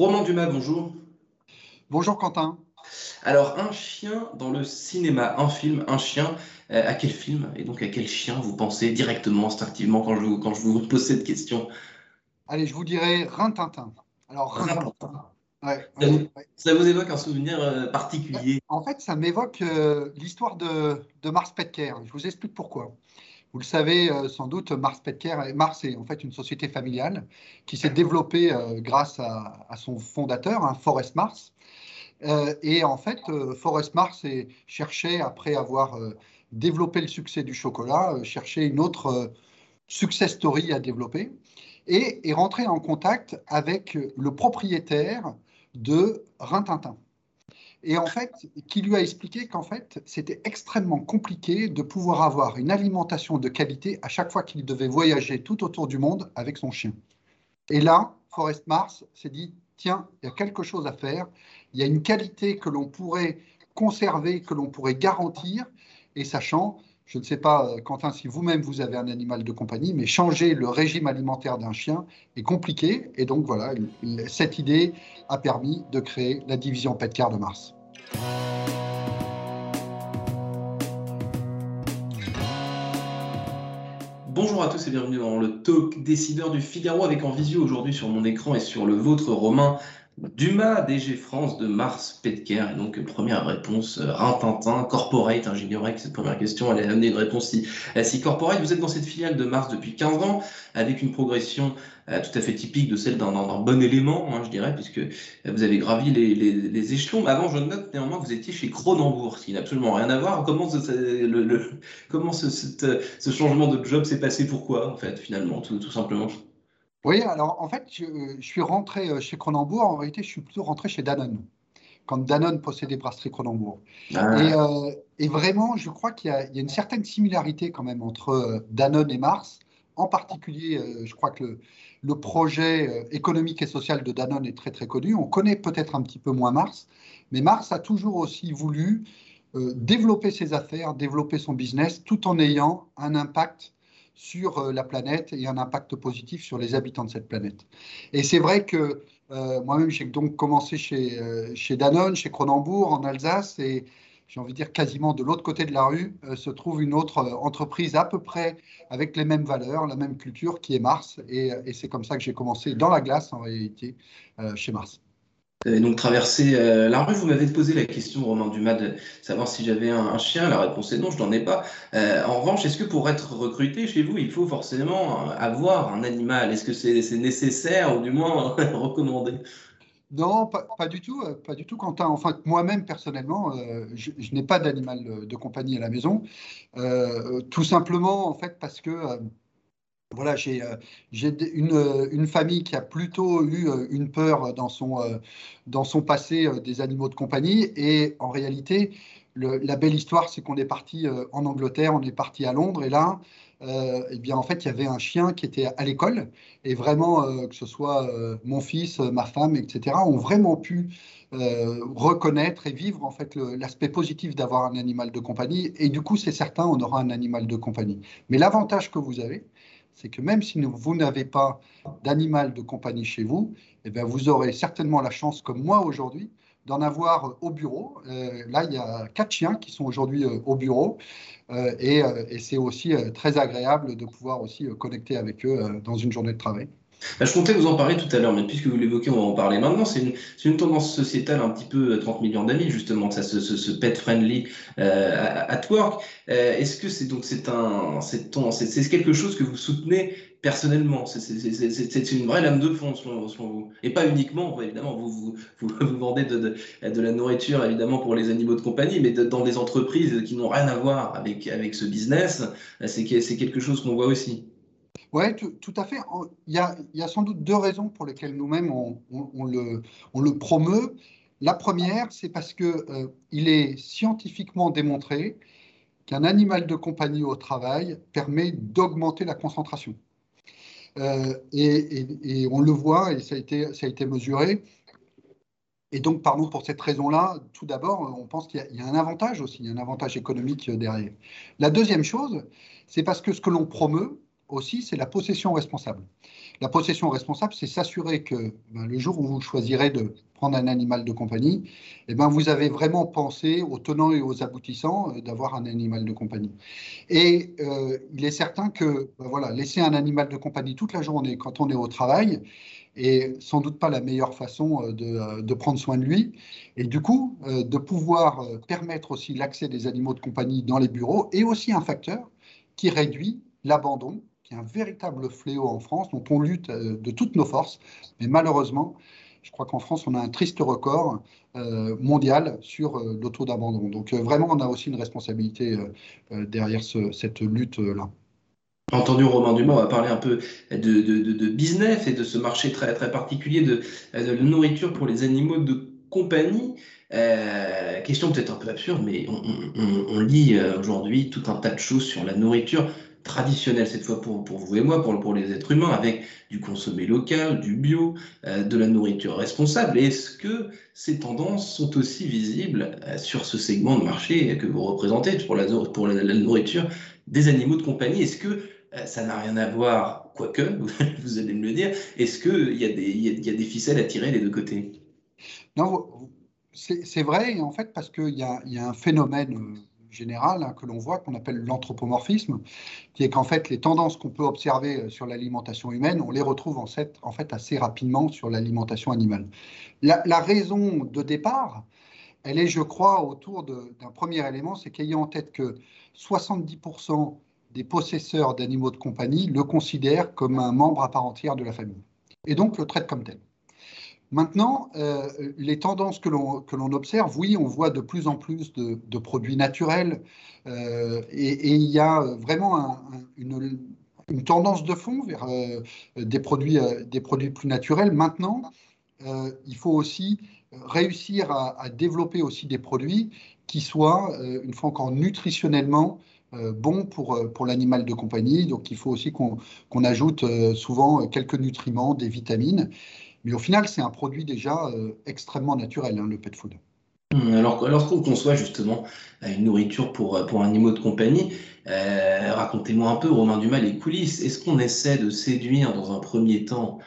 Romain Dumas, bonjour. Bonjour Quentin. Alors, un chien dans le cinéma, un film, un chien, euh, à quel film et donc à quel chien vous pensez directement, instinctivement quand je vous, quand je vous pose cette question? Allez, je vous dirais Rintintin. Alors, Rintintin. ça, vous, évoque un souvenir euh, particulier? En fait, ça m'évoque euh, l'histoire de, de, Mars Petker. Je vous explique pourquoi. Vous le savez sans doute, Mars Petker, Mars est en fait une société familiale qui s'est développée grâce à, son fondateur, hein, Forrest Mars. et en fait, Forrest Mars cherchait, après avoir développer le succès du chocolat, euh, chercher une autre euh, success story à développer et est rentré en contact avec le propriétaire de Rintintin. Et en fait, qui lui a expliqué qu'en fait, c'était extrêmement compliqué de pouvoir avoir une alimentation de qualité à chaque fois qu'il devait voyager tout autour du monde avec son chien. Et là, Forest Mars s'est dit, tiens, il y a quelque chose à faire, il y a une qualité que l'on pourrait conserver, que l'on pourrait garantir, et sachant, je ne sais pas, euh, Quentin, si vous-même vous avez un animal de compagnie, mais changer le régime alimentaire d'un chien est compliqué. Et donc voilà, cette idée a permis de créer la division Petcar de Mars. Bonjour à tous et bienvenue dans le talk décideur du Figaro avec en visio aujourd'hui sur mon écran et sur le vôtre Romain Dumas, DG France de Mars Petker. Et donc, première réponse, euh, Rintintin, Corporate. Hein, J'ignorais que cette première question allait amener une réponse si, euh, si Corporate. Vous êtes dans cette filiale de Mars depuis 15 ans, avec une progression euh, tout à fait typique de celle d'un bon élément, hein, je dirais, puisque vous avez gravi les, les, échelons. Avant, je note néanmoins que vous étiez chez Cronenbourg, ce qui n'a absolument rien à voir. Comment, ce, le, comment ce, ce, changement de job s'est passé? Pourquoi, en fait, finalement, tout, tout simplement? Oui, alors en fait, je, suis rentré euh, chez Cronenbourg. En réalité, je suis plutôt rentré chez Danone, quand Danone possédait Brasserie Cronenbourg. Ah. Euh, et, vraiment, je crois qu'il y, a une certaine similarité quand même entre euh, Danone et Mars. En particulier, je crois que le, projet économique et social de Danone est très très connu. On connaît peut-être un petit peu moins Mars, mais Mars a toujours aussi voulu développer ses affaires, développer son business, tout en ayant un impact sur euh, la planète et un impact positif sur les habitants de cette planète. Et c'est vrai que euh, moi-même, j'ai donc commencé chez, euh, chez Danone, chez Cronenbourg, en Alsace, et j'ai envie de dire quasiment de l'autre côté de la rue, se trouve une autre entreprise à peu près avec les mêmes valeurs, la même culture, qui est Mars. Et, et c'est comme ça que j'ai commencé dans la glace, en réalité, chez Mars. Avez donc traversé euh, la rue. Vous m'avez posé la question, Romain Dumas, de savoir si j'avais un, chien. La réponse est non, je n'en ai pas. Euh, en revanche, est-ce que pour être recruté chez vous, il faut forcément euh, avoir un animal? Est-ce que c'est nécessaire ou du moins recommandé? Non, pas, du tout, pas du tout, Quentin. Enfin, moi-même, personnellement, je, n'ai pas d'animal de compagnie à la maison. tout simplement, en fait, parce que voilà, j'ai euh, euh, une, famille qui a plutôt eu euh, une peur dans son, dans son passé des animaux de compagnie. Et en réalité, la belle histoire, c'est qu'on est parti en Angleterre, on est parti à Londres. Et là, eh bien, en fait, il y avait un chien qui était à l'école. Et vraiment, que ce soit mon fils, ma femme, etc., ont vraiment pu reconnaître et vivre en fait l'aspect positif d'avoir un animal de compagnie. Et du coup, c'est certain, on aura un animal de compagnie. Mais l'avantage que vous avez, c'est que même si vous n'avez pas d'animal de compagnie chez vous, eh vous aurez certainement la chance, comme moi aujourd'hui, d'en avoir au bureau. Euh, là, il y a quatre chiens qui sont aujourd'hui euh, au bureau euh, et c'est aussi très agréable de pouvoir aussi connecter avec eux dans une journée de travail. Bah, je comptais vous en parler tout à l'heure, mais puisque vous l'évoquez, on va en parler maintenant. C'est une, tendance sociétale un petit peu 30 euh, millions d'amis, justement, ça, ce, ce, pet friendly euh, at work. Euh, Est-ce que c'est donc c'est un c'est quelque chose que vous soutenez personnellement? C'est une vraie lame de fond selon, vous, et pas uniquement, évidemment, vous vous, vendez de, de, de, la nourriture évidemment pour les animaux de compagnie, mais dans des entreprises qui n'ont rien à voir avec avec ce business, c'est quelque chose qu'on voit aussi. Oui, tout, à fait. Il y, a, sans doute deux raisons pour lesquelles nous-mêmes on, le, promeut. La première, c'est parce qu'il euh, est scientifiquement démontré qu'un animal de compagnie au travail permet d'augmenter la concentration. Euh, et, on le voit, et ça a été, mesuré. Et donc, pardon, pour cette raison-là, tout d'abord, on pense qu'il y, a un avantage aussi, un avantage économique derrière. La deuxième chose, c'est parce que ce que l'on promeut, aussi, c'est la possession responsable. La possession responsable, c'est s'assurer que ben, le jour où vous choisirez de prendre un animal de compagnie, eh ben, vous avez vraiment pensé aux tenants et aux aboutissants euh, d'avoir un animal de compagnie. Et euh, il est certain que ben, voilà, laisser un animal de compagnie toute la journée quand on est au travail, est sans doute pas la meilleure façon euh, de, prendre soin de lui. Et du coup, de pouvoir permettre aussi l'accès des animaux de compagnie dans les bureaux est aussi un facteur qui réduit l'abandon un véritable fléau en France, dont on lutte euh, de toutes nos forces. Mais malheureusement, je crois qu'en France, on a un triste record euh, mondial sur euh, le taux d'abandon. Donc vraiment, on a aussi une responsabilité derrière cette lutte-là. Entendu Romain Dumas, on va parler un peu de, de, business et de ce marché très, très particulier de, de nourriture pour les animaux de compagnie. question peut-être un peu absurde, mais on, on lit aujourd'hui tout un tas de choses sur la nourriture traditionnel cette fois pour, pour vous et moi, pour, pour les êtres humains, avec du consommé local, du bio, euh, de la nourriture responsable. Est-ce que ces tendances sont aussi visibles euh, sur ce segment de marché que vous représentez pour la, pour la, nourriture des animaux de compagnie? Est-ce que euh, ça n'a rien à voir, quoique, vous allez me le dire, est-ce qu'il y, a des, y, a des ficelles à tirer des deux côtés? Non, c'est vrai, en fait, parce qu'il y, y a, un phénomène général hein, que l'on voit, qu'on appelle l'anthropomorphisme, qui est qu'en fait, les tendances qu'on peut observer euh, sur l'alimentation humaine, on les retrouve en fait, assez rapidement sur l'alimentation animale. La, raison de départ, elle est, je crois, autour d'un premier élément, c'est qu'ayant en tête que 70% des possesseurs d'animaux de compagnie le considèrent comme un membre à part entière de la famille, et donc le traitent comme tel. Maintenant, euh, les tendances que l'on observe, oui, on voit de plus en plus de, produits naturels euh, et, il y a vraiment une, tendance de fond vers euh, des, produits, des produits plus naturels. Maintenant, il faut aussi réussir à, développer aussi des produits qui soient, une fois encore, nutritionnellement bons pour, pour l'animal de compagnie. Donc, il faut aussi qu'on ajoute souvent quelques nutriments, des vitamines. Mais au final, c'est un produit déjà euh, extrêmement naturel, hein, le pet food. Hum, alors, lorsqu'on conçoit justement euh, une nourriture pour, euh, pour un animal de compagnie, racontez-moi un peu, Romain Dumas, les coulisses. Est-ce qu'on essaie de séduire dans un premier temps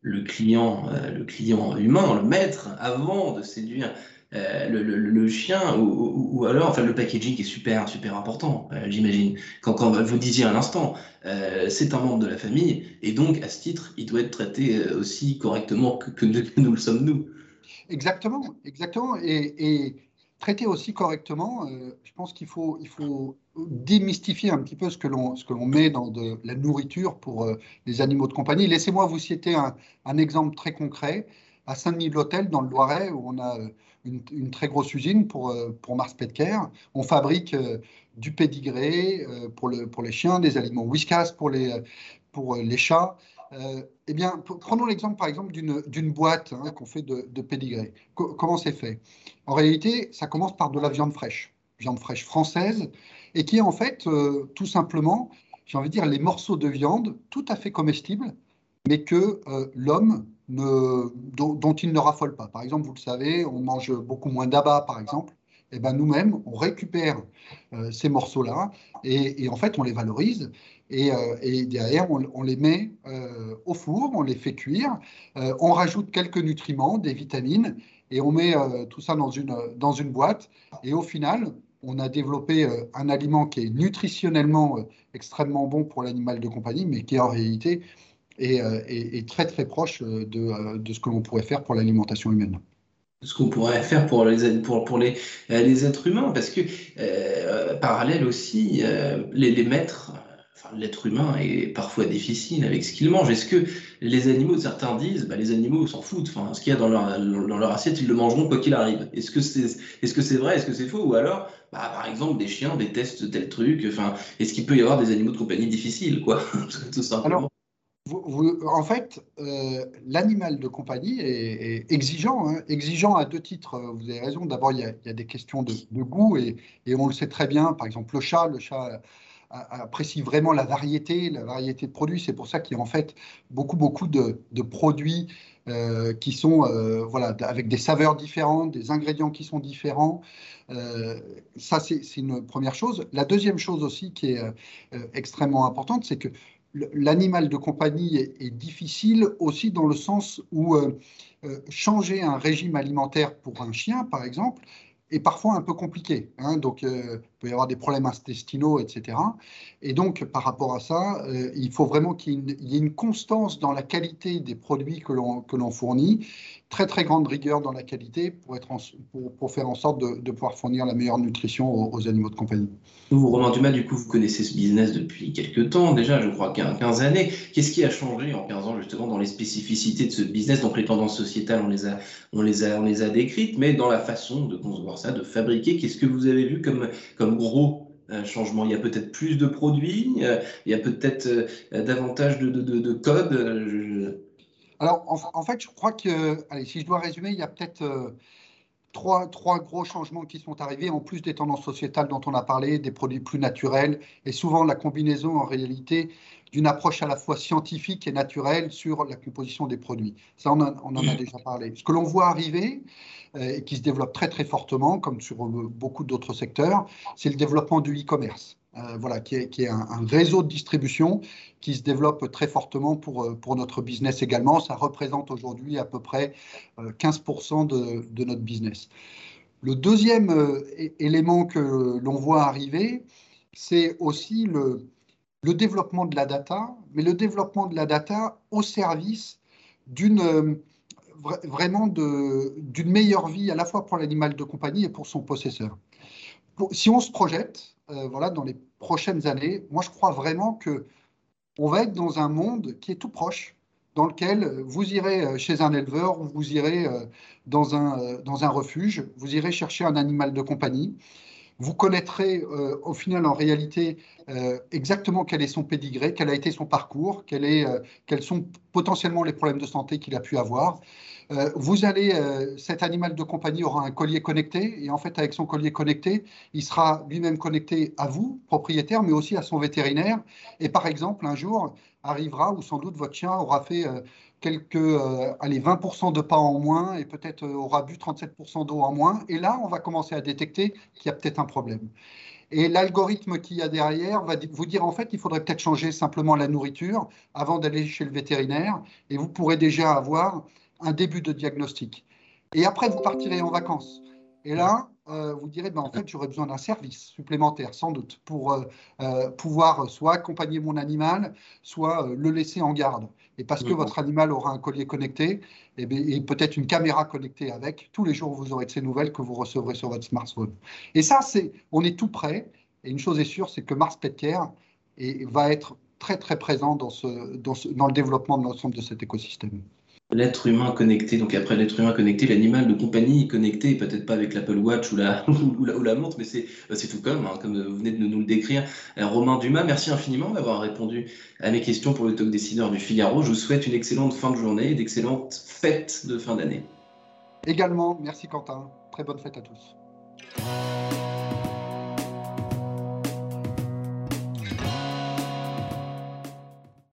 le client, le client humain, le maître, avant de séduire euh, le, chien ou, alors enfin le packaging est super super important euh, j'imagine. Quand, quand vous disiez à l'instant euh, c'est un membre de la famille et donc à ce titre il doit être traité aussi correctement que, nous le sommes nous. Exactement exactement. Et, et traité aussi correctement je pense qu'il faut il faut démystifier un petit peu ce que l'on ce que l'on met dans de la nourriture pour les animaux de compagnie. Laissez-moi vous citer un, un exemple très concret à Saint-Denis-de-l'Hôtel, dans le Loiret, où on a euh, une, très grosse usine pour, euh, pour Mars Petcare. On fabrique euh, du pédigré pour, le, pour les chiens, des aliments Whiskas pour les, pour les chats. eh bien, prenons l'exemple par exemple d'une boîte hein, qu'on fait de, de pédigré. comment c'est fait? En réalité, ça commence par de la viande fraîche, viande fraîche française, et qui est en fait tout simplement, j'ai envie de dire, les morceaux de viande tout à fait comestibles, mais que l'homme dont, il ne raffole pas. Par exemple, vous le savez, on mange beaucoup moins d'abats, par exemple. Et eh ben nous-mêmes, on récupère euh, ces morceaux-là et, en fait, on les valorise. Et, euh, derrière, on, les met euh, au four, on les fait cuire, on rajoute quelques nutriments, des vitamines, et on met tout ça dans une, dans une boîte. Et au final, on a développé un aliment qui est nutritionnellement extrêmement bon pour l'animal de compagnie, mais qui en réalité euh, est, très très proche euh, euh, de, ce que l'on pourrait faire pour l'alimentation humaine ce qu'on pourrait faire pour les, pour, pour les, les êtres humains, parce que parallèle aussi, les, les maîtres, enfin, l'être humain est parfois difficile avec ce qu'il mange. Est-ce que les animaux, certains disent, bah, les animaux s'en foutent, enfin, ce qu'il y a dans leur, dans leur assiette, ils le mangeront quoi qu'il arrive. Est-ce que c'est est -ce c'est vrai, est-ce que c'est faux, ou alors, bah, par exemple, des chiens détestent tel truc, enfin, est-ce qu'il peut y avoir des animaux de compagnie difficiles, quoi, tout simplement en fait, euh, l'animal de compagnie est, exigeant, hein. exigeant à deux titres. Vous avez raison. D'abord, il, y a des questions de, goût et, on le sait très bien. Par exemple, le chat, le chat apprécie vraiment la variété, la variété de produits. C'est pour ça qu'il y a en fait beaucoup, beaucoup de, produits euh, qui sont euh, voilà, avec des saveurs différentes, des ingrédients qui sont différents. ça, c'est une première chose. La deuxième chose aussi qui est extrêmement importante, c'est que l'animal de compagnie est, difficile aussi dans le sens où changer un régime alimentaire pour un chien, par exemple, est parfois un peu compliqué. Hein. donc, euh, il peut y avoir des problèmes intestinaux, etc. Et donc, par rapport à ça, euh, il faut vraiment qu'il y ait une constance dans la qualité des produits que l'on fournit, très très grande rigueur dans la qualité pour, être pour, pour, faire en sorte de, de, pouvoir fournir la meilleure nutrition aux, animaux de compagnie. Vous, Romain Dumas, du coup, vous connaissez ce business depuis quelques temps déjà, je crois, 15 années. Qu'est-ce qui a changé en 15 ans, justement, dans les spécificités de ce business Donc, les tendances sociétales, on les a, on les a, on les a décrites, mais dans la façon de concevoir ça, de fabriquer, qu'est-ce que vous avez vu comme, comme gros euh, changement? Il y a peut-être plus de produits, euh, il y a peut-être euh, davantage de, de, de, de codes. Alors, en, fait, je crois que, allez, si je dois résumer, il y a peut-être trois, trois, gros changements qui sont arrivés, en plus des tendances sociétales dont on a parlé, des produits plus naturels, et souvent la combinaison en réalité d'une approche à la fois scientifique et naturelle sur la composition des produits. Ça, on, en a déjà parlé. Ce que l'on voit arriver, euh, et qui se développe très très fortement, comme sur euh, beaucoup d'autres secteurs, c'est le développement du e-commerce. Euh, voilà, qui est, un, réseau de distribution qui se développe très fortement pour, pour notre business également. Ça représente aujourd'hui à peu près 15% de, de, notre business. Le deuxième élément que l'on voit arriver, c'est aussi le, le développement de la data, mais le développement de la data au service d'une euh, vraiment d'une meilleure vie à la fois pour l'animal de compagnie et pour son possesseur. Si on se projette, euh, voilà, dans les prochaines années, moi je crois vraiment que on va être dans un monde qui est tout proche, dans lequel vous irez euh, chez un éleveur ou vous irez dans un, dans un refuge, vous irez chercher un animal de compagnie vous connaîtrez euh, au final en réalité euh, exactement quel est son pédigré, quel a été son parcours, euh, quels sont potentiellement les problèmes de santé qu'il a pu avoir. Vous allez, cet animal de compagnie aura un collier connecté et en fait avec son collier connecté, il sera lui-même connecté à vous, propriétaire, mais aussi à son vétérinaire. Et par exemple, un jour arrivera où sans doute votre chien aura fait quelques euh, allez, 20% de pas en moins et peut-être euh, aura bu 37% d'eau en moins. Et là, on va commencer à détecter qu'il y a peut-être un problème. Et l'algorithme qu'il y a derrière va vous dire en fait qu'il faudrait peut-être changer simplement la nourriture avant d'aller chez le vétérinaire et vous pourrez déjà avoir un début de diagnostic. Et après, vous partirez en vacances. Et là, euh, vous direz, ben, en fait, j'aurais besoin d'un service supplémentaire, sans doute, pour euh, euh, pouvoir soit accompagner mon animal, soit le laisser en garde. Et parce que votre animal aura un collier connecté et, eh et peut-être une caméra connectée avec, tous les jours, vous aurez de ces nouvelles que vous recevrez sur votre smartphone. Et ça, c'est, on est tout prêt. Et une chose est sûre, c'est que Mars Petcare va être très, très présent dans, ce, dans, dans le développement de l'ensemble de cet écosystème l'être humain connecté, donc après l'être humain connecté, l'animal de compagnie connecté, peut-être pas avec l'Apple Watch ou la, montre, mais c'est, c'est tout comme, hein, comme vous venez de nous le décrire. Euh, Romain Dumas, merci infiniment d'avoir répondu à mes questions pour le talk décideur du Figaro. Je vous souhaite une excellente fin de journée et d'excellentes fêtes de fin d'année. Également, merci Quentin. Très bonne fête à tous.